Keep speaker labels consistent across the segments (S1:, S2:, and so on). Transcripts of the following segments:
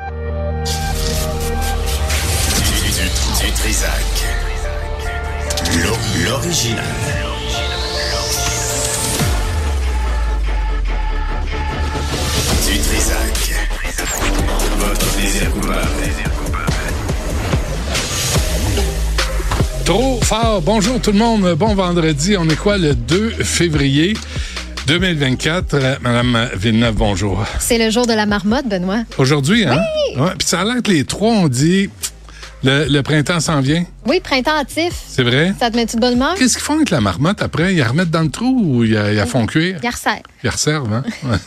S1: Du, du, Trisac. L'original. Du Trisac. Votre plaisir coupable.
S2: Trop fort. Bonjour tout le monde. Bon vendredi. On est quoi le 2 février? 2024. Euh, Madame Villeneuve, bonjour.
S3: C'est le jour de la marmotte, Benoît.
S2: Aujourd'hui, hein? Oui. Ouais, puis ça a l'air que les trois ont dit le, le printemps s'en vient.
S3: Oui, printemps hâtif.
S2: C'est vrai?
S3: Ça te met-tu de bonne humeur?
S2: Qu'est-ce qu'ils font avec la marmotte après? Ils la remettent dans le trou ou ils la, la font cuire?
S3: Ils resserrent.
S2: Ils la resservent, hein?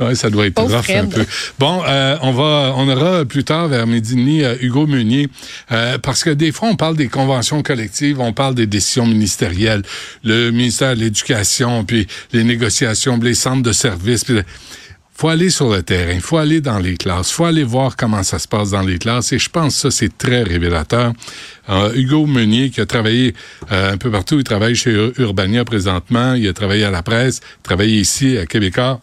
S2: Ouais, ça doit être rough un peu. Bon, euh, on va, on aura plus tard vers midi et demi euh, Hugo Meunier, euh, parce que des fois on parle des conventions collectives, on parle des décisions ministérielles, le ministère de l'Éducation, puis les négociations, les centres de services. Puis faut aller sur le terrain, il faut aller dans les classes, faut aller voir comment ça se passe dans les classes et je pense que ça c'est très révélateur. Euh, Hugo Meunier qui a travaillé euh, un peu partout, il travaille chez Ur- Urbania présentement, il a travaillé à la presse, travaillé ici à Québécois.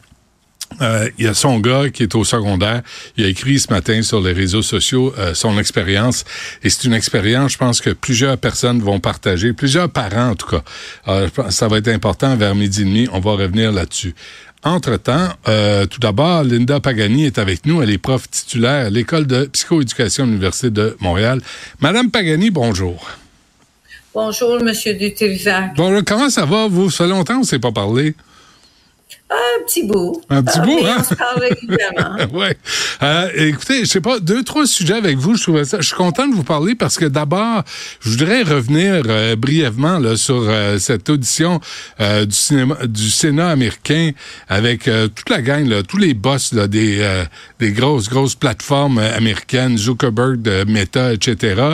S2: Euh, il y a son gars qui est au secondaire. Il a écrit ce matin sur les réseaux sociaux euh, son expérience. Et c'est une expérience, je pense que plusieurs personnes vont partager, plusieurs parents en tout cas. Euh, ça va être important vers midi et demi. On va revenir là-dessus. Entre-temps, euh, tout d'abord, Linda Pagani est avec nous. Elle est prof titulaire à l'École de psychoéducation de l'Université de Montréal. Madame Pagani, bonjour.
S4: Bonjour, Monsieur Dutrisac.
S2: Bonjour, comment ça va, vous? Ça fait longtemps qu'on ne s'est pas parlé.
S4: Un petit bout.
S2: Un petit
S4: Euh,
S2: bout, hein?
S4: On se parle régulièrement.
S2: ouais. Euh, écoutez, je sais pas, deux, trois sujets avec vous. Je trouvais ça. Je suis content de vous parler parce que d'abord, je voudrais revenir euh, brièvement là, sur euh, cette audition du cinéma, du Sénat américain avec toute la gang, là, tous les boss là, des, euh, des grosses, grosses plateformes américaines, Zuckerberg, Meta, etc.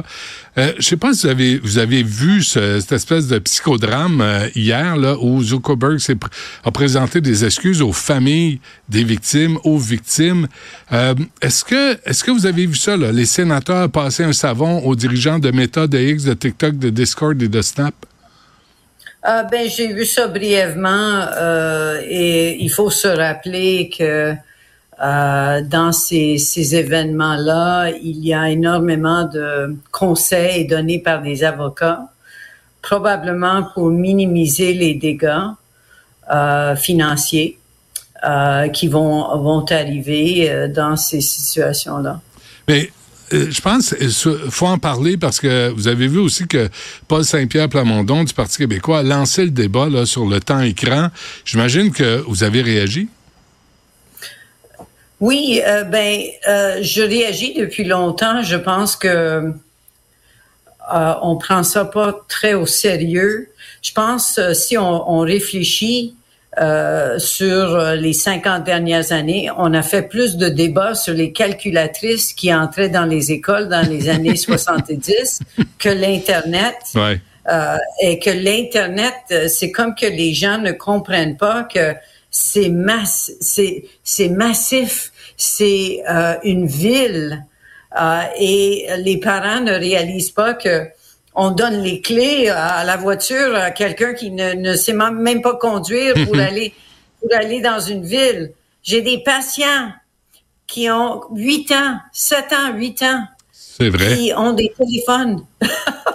S2: Euh, je sais pas si vous avez vous avez vu ce- cette espèce de psychodrame euh, hier là où Zuckerberg pr- a présenté des excuses aux familles des victimes, aux victimes. Euh, est-ce que est-ce que vous avez vu ça là, les sénateurs passer un savon aux dirigeants de Meta, de X, de TikTok, de Discord et de Snap?
S4: Ah, ben, j'ai vu ça brièvement euh, et il faut se rappeler que euh, dans ces, événements-là, il y a énormément de conseils donnés par des avocats, probablement pour minimiser les dégâts euh, financiers euh, qui vont, vont arriver dans ces situations-là.
S2: Mais je pense qu'il faut en parler parce que vous avez vu aussi que Paul Saint-Pierre Plamondon du Parti québécois a lancé le débat là, sur le temps écran. J'imagine que vous avez réagi.
S4: Oui, euh, ben, euh, je réagis depuis longtemps. Je pense que euh, on prend ça pas très au sérieux. Je pense si on, on réfléchit sur les 50 dernières années, on a fait plus de débats sur les calculatrices qui entraient dans les écoles dans les années 70 que l'internet.
S2: Ouais.
S4: Et que l'Internet, c'est comme que les gens ne comprennent pas que c'est mass, c'est, c'est massif, c'est euh, une ville, euh, et les parents ne réalisent pas que on donne les clés à la voiture à quelqu'un qui ne, ne sait même même pas conduire pour aller pour aller dans une ville. J'ai des patients qui ont 8 ans, 7 ans, 8 ans,
S2: C'est vrai.
S4: qui ont des téléphones.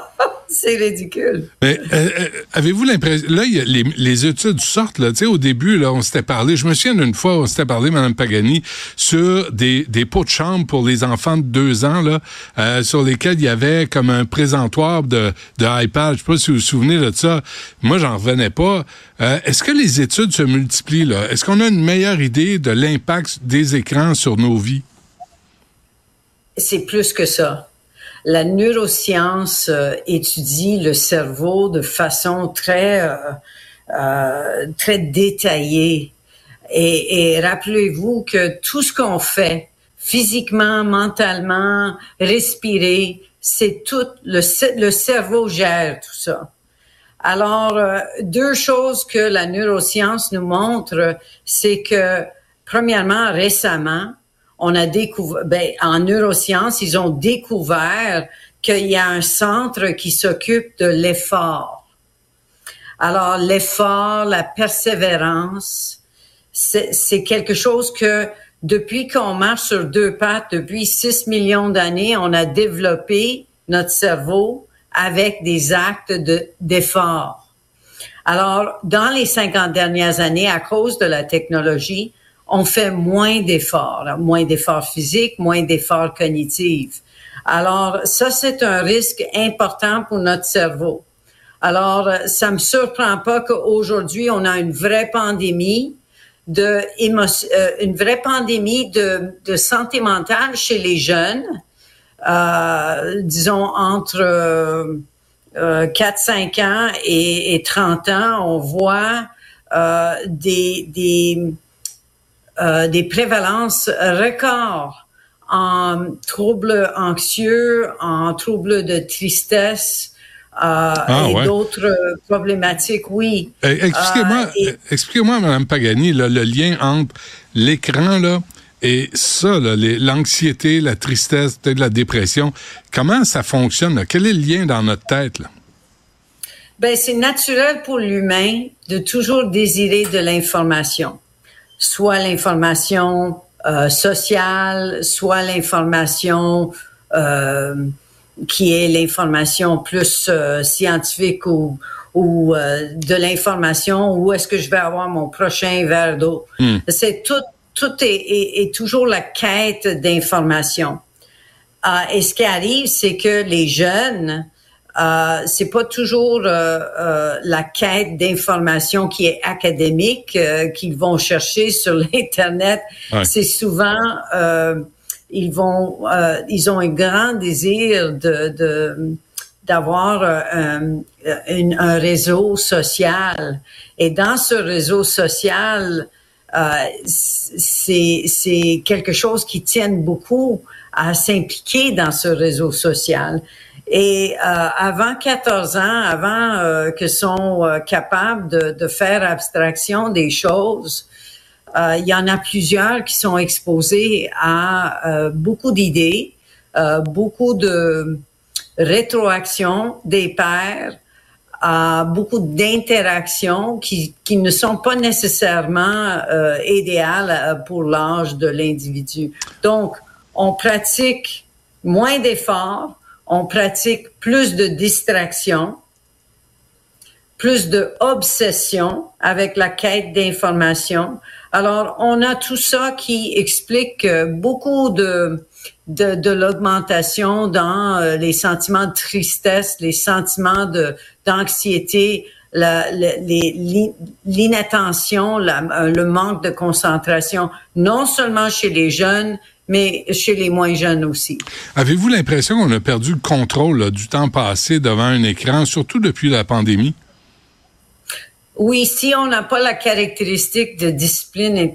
S4: c'est ridicule.
S2: Mais euh, euh, avez-vous l'impression là il y a les, les études sortent là, tu sais au début là on s'était parlé, je me souviens d'une fois on s'était parlé madame Pagani sur des, des pots de chambre pour les enfants de deux ans là euh, sur lesquels il y avait comme un présentoir de de iPad, je sais pas si vous vous souvenez de ça. Moi j'en revenais pas. Euh, est-ce que les études se multiplient là? Est-ce qu'on a une meilleure idée de l'impact des écrans sur nos vies?
S4: C'est plus que ça. La neuroscience euh, étudie le cerveau de façon très euh, euh, très détaillée. Et, rappelez-vous que tout ce qu'on fait, physiquement, mentalement, respirer, c'est tout le, le cerveau gère tout ça. Alors, deux choses que la neuroscience nous montre, c'est que, premièrement, récemment, on a découvert, ben, en neurosciences, ils ont découvert qu'il y a un centre qui s'occupe de l'effort. Alors, l'effort, la persévérance, c'est quelque chose que depuis qu'on marche sur deux pattes, depuis 6 millions d'années, on a développé notre cerveau avec des actes de, d'effort. Alors, dans les 50 dernières années, à cause de la technologie, on fait moins d'efforts, moins d'efforts physiques, moins d'efforts cognitifs. Alors, ça, c'est un risque important pour notre cerveau. Alors, ça me surprend pas qu'aujourd'hui, on a une vraie pandémie de euh, une vraie pandémie de, santé mentale chez les jeunes, euh, disons entre euh, 4-5 ans et, et, 30 ans, on voit euh, des, des, euh, des prévalences records en troubles anxieux, en troubles de tristesse, euh, ah, et d'autres problématiques, oui.
S2: Eh, expliquez-moi, euh, expliquez-moi, Mme Pagani, le lien entre l'écran là et ça, l'anxiété, la tristesse, peut-être la dépression. Comment ça fonctionne? Quel est le lien dans notre tête? Là?
S4: Ben, c'est naturel pour l'humain de toujours désirer de l'information, soit l'information euh, sociale, soit l'information euh, qui est l'information plus euh, scientifique ou, ou euh, de l'information, où est-ce que je vais avoir mon prochain verre d'eau. Hmm. C'est tout, tout est, est, toujours la quête d'information. Euh, et ce qui arrive, c'est que les jeunes, euh, c'est pas toujours la quête d'information qui est académique qu'ils vont chercher sur l'internet. C'est souvent ils vont, euh, ils ont un grand désir de, d'avoir euh, un, un, réseau social. Et dans ce réseau social, euh, c'est, c'est quelque chose qui tienne beaucoup à s'impliquer dans ce réseau social. Et euh, avant 14 ans, avant euh, que sont euh, capables de, de, faire abstraction des choses, euh, il y en a plusieurs qui sont exposés à euh, beaucoup d'idées, euh, beaucoup de rétroaction des pairs, à beaucoup d'interactions qui, qui ne sont pas nécessairement idéales pour l'âge de l'individu. Donc, on pratique moins d'efforts, on pratique plus de distractions, plus de avec la quête d'information. Alors, on a tout ça qui explique euh, beaucoup de, de, de l'augmentation dans euh, les sentiments de tristesse, les sentiments de, d'anxiété, l'inattention, euh, le manque de concentration, non seulement chez les jeunes, mais chez les moins jeunes aussi.
S2: Avez-vous l'impression qu'on a perdu le contrôle du temps passé devant un écran, surtout depuis la pandémie?
S4: Oui, si on n'a pas la caractéristique de discipline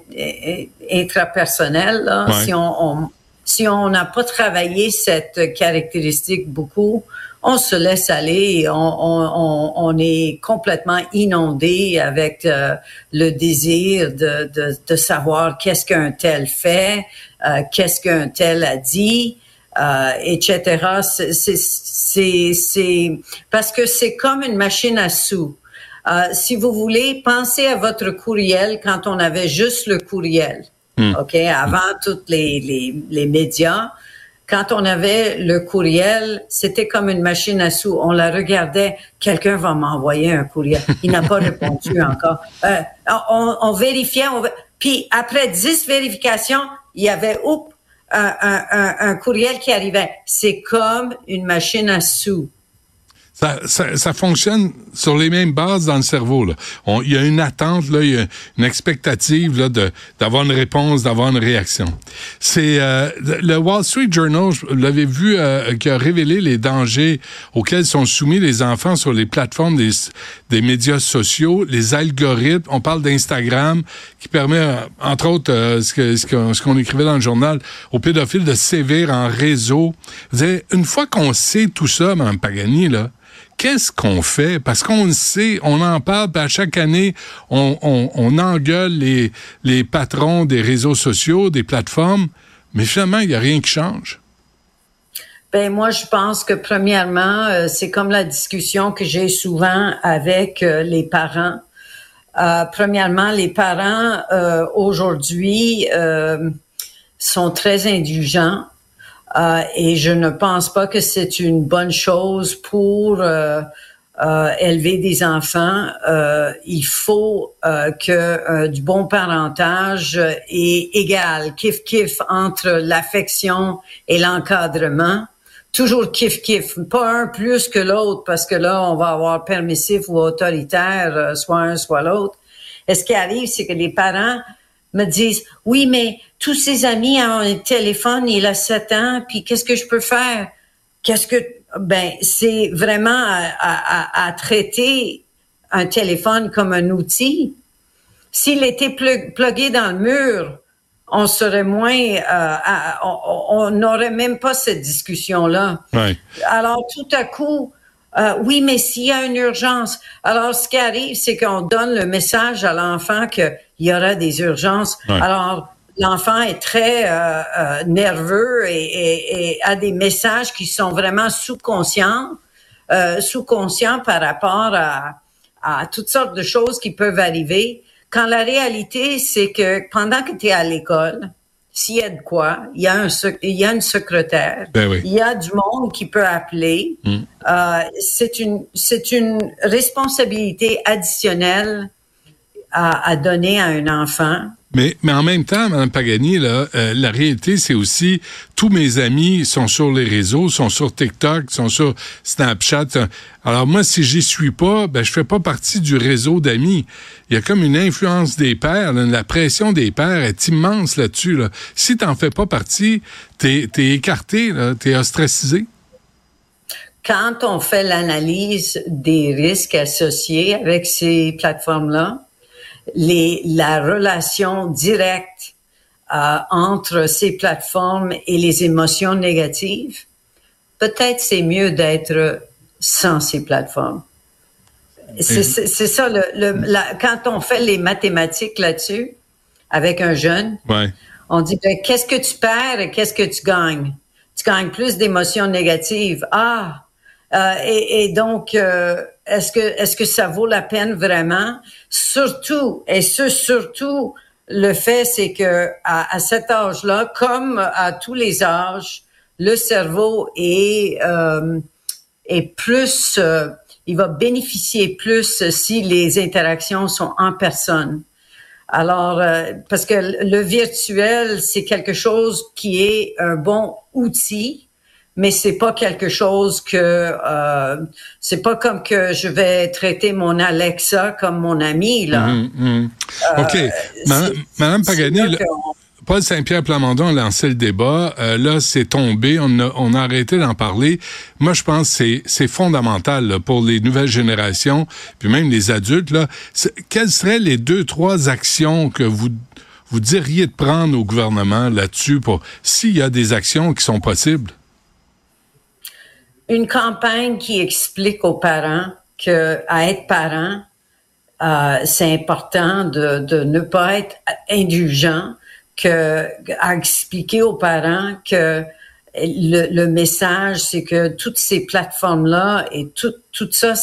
S4: intrapersonnelle, là, si on, si on n'a pas travaillé cette caractéristique beaucoup, on se laisse aller, on, on, on est complètement inondé avec euh, le désir de, de, de savoir qu'est-ce qu'un tel fait, euh, qu'est-ce qu'un tel a dit, euh, etc. C'est parce que c'est comme une machine à sous. Euh, si vous voulez, pensez à votre courriel quand on avait juste le courriel. Hmm. OK? Avant tous les, les, les, médias, quand on avait le courriel, c'était comme une machine à sous. On la regardait, quelqu'un va m'envoyer un courriel. Il n'a pas répondu encore. Euh, on, on, vérifiait, on, puis après dix vérifications, il y avait un, un, un courriel qui arrivait. C'est comme une machine à sous.
S2: Ça, ça, ça, fonctionne sur les mêmes bases dans le cerveau. Il y a une attente, là, il y a une expectative là, de, d'avoir une réponse, d'avoir une réaction. C'est euh, le Wall Street Journal, je l'avais vu, euh, qui a révélé les dangers auxquels sont soumis les enfants sur les plateformes des, des médias sociaux, les algorithmes. On parle d'Instagram qui permet, euh, entre autres, euh, ce, que, ce, qu'on écrivait dans le journal, aux pédophiles de sévir en réseau. Vous une fois qu'on sait tout ça, Mme Pagani, là, qu'est-ce qu'on fait? Parce qu'on le sait, on en parle, à chaque année, on, engueule les, les patrons des réseaux sociaux, des plateformes, mais finalement, il n'y a rien qui change.
S4: Ben moi, je pense que premièrement, euh, c'est comme la discussion que j'ai souvent avec euh, les parents. Euh, premièrement, les parents aujourd'hui sont très indulgents euh, et je ne pense pas que c'est une bonne chose pour euh, euh, élever des enfants. Euh, il faut euh, que du bon parentage est égal, kiff kiff entre l'affection et l'encadrement. Toujours kiff kiff, pas un plus que l'autre parce que là on va avoir permissif ou autoritaire, soit un soit l'autre. Et ce qui arrive, c'est que les parents me disent oui mais tous ses amis ont un téléphone, il a 7 ans, puis qu'est-ce que je peux faire? Qu'est-ce que ben c'est vraiment à, à, à, traiter un téléphone comme un outil. S'il était plugué dans le mur, on serait moins, euh, on n'aurait même pas cette discussion-là.
S2: Ouais.
S4: Alors tout à coup, euh, oui, mais s'il y a une urgence, alors ce qui arrive, c'est qu'on donne le message à l'enfant qu'il y aura des urgences. Alors l'enfant est très euh, euh, nerveux et, et, et, a des messages qui sont vraiment sous-conscients, euh, sous-conscients par rapport à, à toutes sortes de choses qui peuvent arriver. Quand la réalité, c'est que pendant que tu es à l'école, s'il y a de quoi, il y a, un, il y a une secrétaire,
S2: ben oui.
S4: il y a du monde qui peut appeler.
S2: Mm.
S4: Euh, c'est une, c'est une responsabilité additionnelle à, à donner à un enfant.
S2: Mais, mais en même temps, Mme Pagani, là, euh, la réalité, c'est aussi tous mes amis sont sur les réseaux, sont sur TikTok, sont sur Snapchat. Alors moi, si j'y suis pas, ben je fais pas partie du réseau d'amis. Il y a comme une influence des pères, là, la pression des pères est immense là-dessus. Là. Si t'en fais pas partie, t'es es écarté, t'es ostracisé.
S4: Quand on fait l'analyse des risques associés avec ces plateformes-là, les, la relation directe euh, entre ces plateformes et les émotions négatives, peut-être c'est mieux d'être sans ces plateformes. C'est ça, le, le, la, quand on fait les mathématiques là-dessus, avec un jeune,
S2: ouais.
S4: on dit, ben, qu'est-ce que tu perds et qu'est-ce que tu gagnes? Tu gagnes plus d'émotions négatives. Ah! Euh, et, et, donc, euh, est-ce que est-ce que ça vaut la peine vraiment? Surtout et ce surtout le fait c'est que à, à cet âge-là, comme à tous les âges, le cerveau est euh, est plus euh, il va bénéficier plus si les interactions sont en personne. Alors, euh, parce que le virtuel, c'est quelque chose qui est un bon outil, mais c'est pas quelque chose que euh, c'est pas comme que je vais traiter mon Alexa comme mon ami là.
S2: Mmh, mmh. Ok, euh, Madame, Madame Pagani. Paul Saint-Pierre Plamondon a lancé le débat. Euh, là, c'est tombé. On a, on a arrêté d'en parler. Moi, je pense que c'est fondamental là, pour les nouvelles générations, puis même les adultes. Là. Quelles seraient les deux, trois actions que vous vous diriez de prendre au gouvernement là-dessus pour s'il y a des actions qui sont possibles?
S4: Une campagne qui explique aux parents que à être parent, euh, c'est important de, de, ne pas être indulgent, que à expliquer aux parents que le, le message, c'est que toutes ces plateformes-là et tout, tout ça,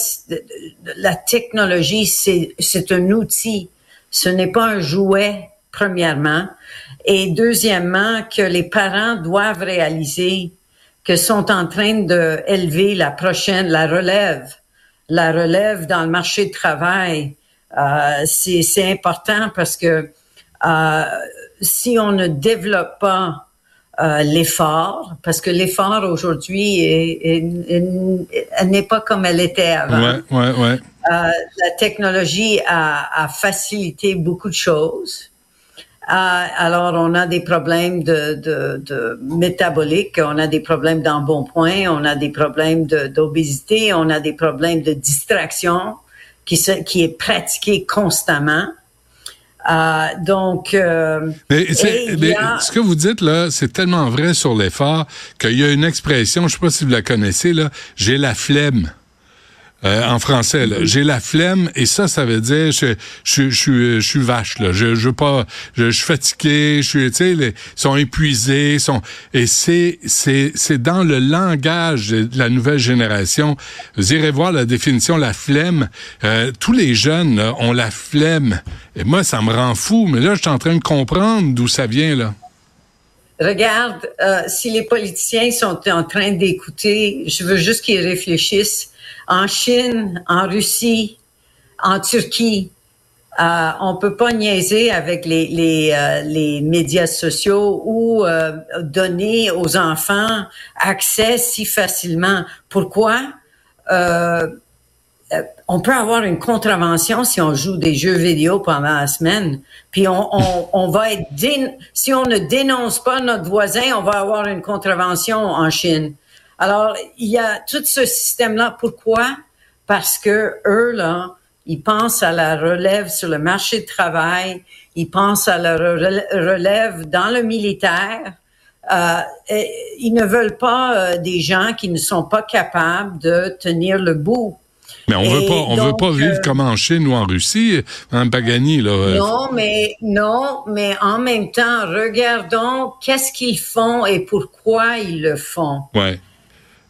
S4: la technologie, c'est, un outil. Ce n'est pas un jouet, premièrement. Et deuxièmement, que les parents doivent réaliser que sont en train de élever la prochaine, la relève, la relève dans le marché du travail. Euh, c'est important parce que euh, si on ne développe pas euh, l'effort, parce que l'effort aujourd'hui n'est pas comme elle était avant.
S2: Ouais, ouais, ouais.
S4: la technologie a, a facilité beaucoup de choses. Euh, alors, on a des problèmes de, de, de métabolique, on a des problèmes d'embonpoint, on a des problèmes d'obésité, on a des problèmes de distraction qui, se, qui est pratiqué constamment. Euh, donc, euh,
S2: mais, mais a... ce que vous dites là, c'est tellement vrai sur l'effort qu'il y a une expression, je sais pas si vous la connaissez là, j'ai la flemme. Euh, en français. J'ai la flemme et ça, ça veut dire je, je, je suis vache. Là. Je, je pas, je, suis fatigué. Je suis, ils sont épuisés. Sont et c'est c'est c'est dans le langage de la nouvelle génération. Vous irez voir la définition la flemme. Euh, tous les jeunes ont la flemme. Et moi, ça me rend fou. Mais là, je suis en train de comprendre d'où ça vient là.
S4: regarde, euh, si les politiciens sont en train d'écouter, je veux juste qu'ils réfléchissent. En Chine, en Russie, en Turquie, euh, on peut pas niaiser avec les, les, euh, les médias sociaux ou euh, donner aux enfants accès si facilement. Pourquoi? Euh, on peut avoir une contravention si on joue des jeux vidéo pendant la semaine. Puis on, on, on va être si on ne dénonce pas notre voisin, on va avoir une contravention en Chine. Alors il y a tout ce système là. Pourquoi? Parce que eux là, ils pensent à la relève sur le marché de travail, ils pensent à la relève dans le militaire. Euh, ils ne veulent pas euh, des gens qui ne sont pas capables de tenir le bout.
S2: Mais on veut pas, on veut pas vivre euh, comme en Chine ou en Russie, en Pagani là.
S4: Euh. Non, mais non, mais en même temps, regardons qu'est-ce qu'ils font et pourquoi ils le font.
S2: Ouais.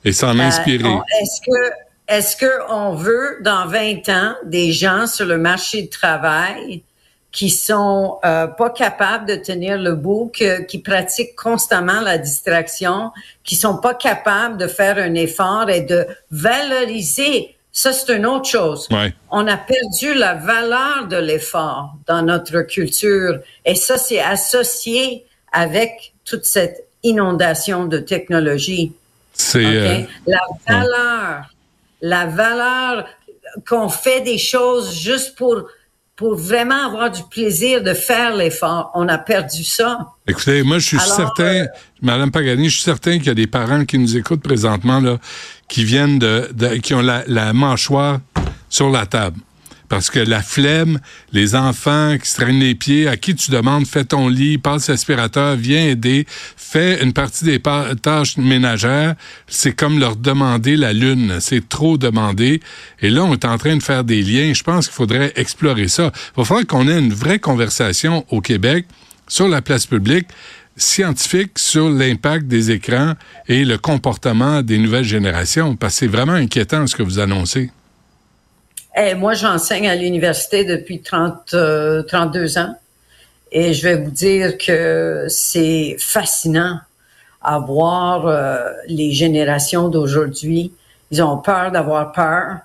S2: Et s'en inspirer.
S4: Est-ce que est-ce qu'on veut, dans 20 ans, des gens sur le marché du travail qui sont euh, pas capables de tenir le bout, qui pratiquent constamment la distraction, qui sont pas capables de faire un effort et de valoriser. Ça, c'est une autre chose. On a perdu la valeur de l'effort dans notre culture et ça, c'est associé avec toute cette inondation de technologie.
S2: C'est euh,
S4: la valeur la valeur qu'on fait des choses juste pour pour vraiment avoir du plaisir de faire l'effort. On a perdu ça.
S2: Écoutez, moi, je suis certain, euh, Madame Pagani, je suis certain qu'il y a des parents qui nous écoutent présentement, là, qui viennent de, qui ont la, la mâchoire sur la table. Parce que la flemme, les enfants qui se traînent les pieds, à qui tu demandes, fais ton lit, passe l'aspirateur, viens aider, fais une partie des tâches ménagères, c'est comme leur demander la lune. C'est trop demandé. Et là, on est en train de faire des liens. Je pense qu'il faudrait explorer ça. Il va falloir qu'on ait une vraie conversation au Québec sur la place publique scientifique sur l'impact des écrans et le comportement des nouvelles générations, parce que c'est vraiment inquiétant ce que vous annoncez.
S4: Eh, moi, j'enseigne à l'université depuis 30, 32 euh, ans. Et je vais vous dire que c'est fascinant à voir euh, les générations d'aujourd'hui. Ils ont peur d'avoir peur,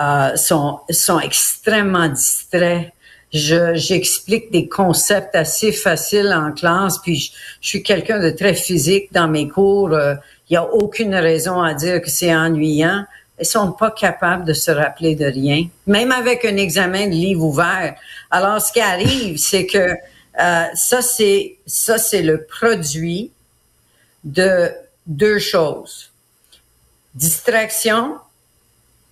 S4: euh, sont, sont extrêmement distraits. Je, j'explique des concepts assez faciles en classe, puis je, je suis quelqu'un de très physique dans mes cours. Il n'y a aucune raison à dire que c'est ennuyant. Ils sont pas capables de se rappeler de rien, même avec un examen de livre ouvert. Alors, ce qui arrive, c'est que euh, ça, c'est ça, c'est le produit de deux choses distraction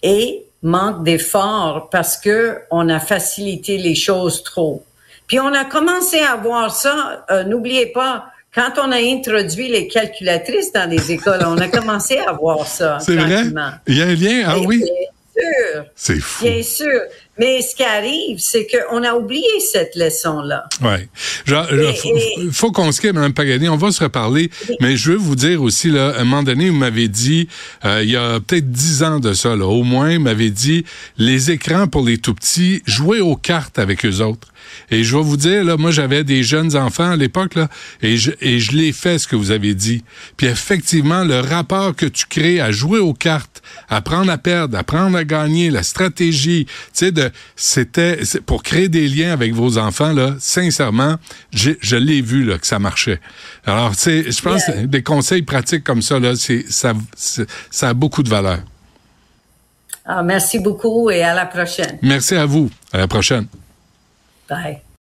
S4: et manque d'effort parce que on a facilité les choses trop. Puis on a commencé à voir ça. Euh, n'oubliez pas, quand on a introduit les calculatrices dans les écoles, on a commencé à voir ça.
S2: C'est vrai? Il y a un lien? Ah oui?
S4: Bien sûr.
S2: C'est fou.
S4: Bien sûr. Mais ce qui arrive, c'est qu'on a oublié cette leçon-là.
S2: Oui. Il faut, qu'on se quitte, Mme Pagani. On va se reparler. Mais je veux vous dire aussi, là, à un moment donné, vous m'avez dit, euh, il y a peut-être dix ans de ça, là, au moins, vous m'avez dit, les écrans pour les tout-petits, jouez aux cartes avec eux autres. Et je vais vous dire, là, moi, j'avais des jeunes enfants à l'époque, là, et je, et je l'ai fait, ce que vous avez dit. Puis effectivement, le rapport que tu crées à jouer aux cartes, à prendre à perdre, à prendre à gagner, la stratégie, tu sais, de, c'était, pour créer des liens avec vos enfants, là, sincèrement, je l'ai vu, là, que ça marchait. Alors, tu sais, je pense que des conseils pratiques comme ça, là, c'est, ça, ça a beaucoup de valeur.
S4: Ah, merci beaucoup et à la prochaine.
S2: Merci à vous. À la prochaine.
S4: Bye.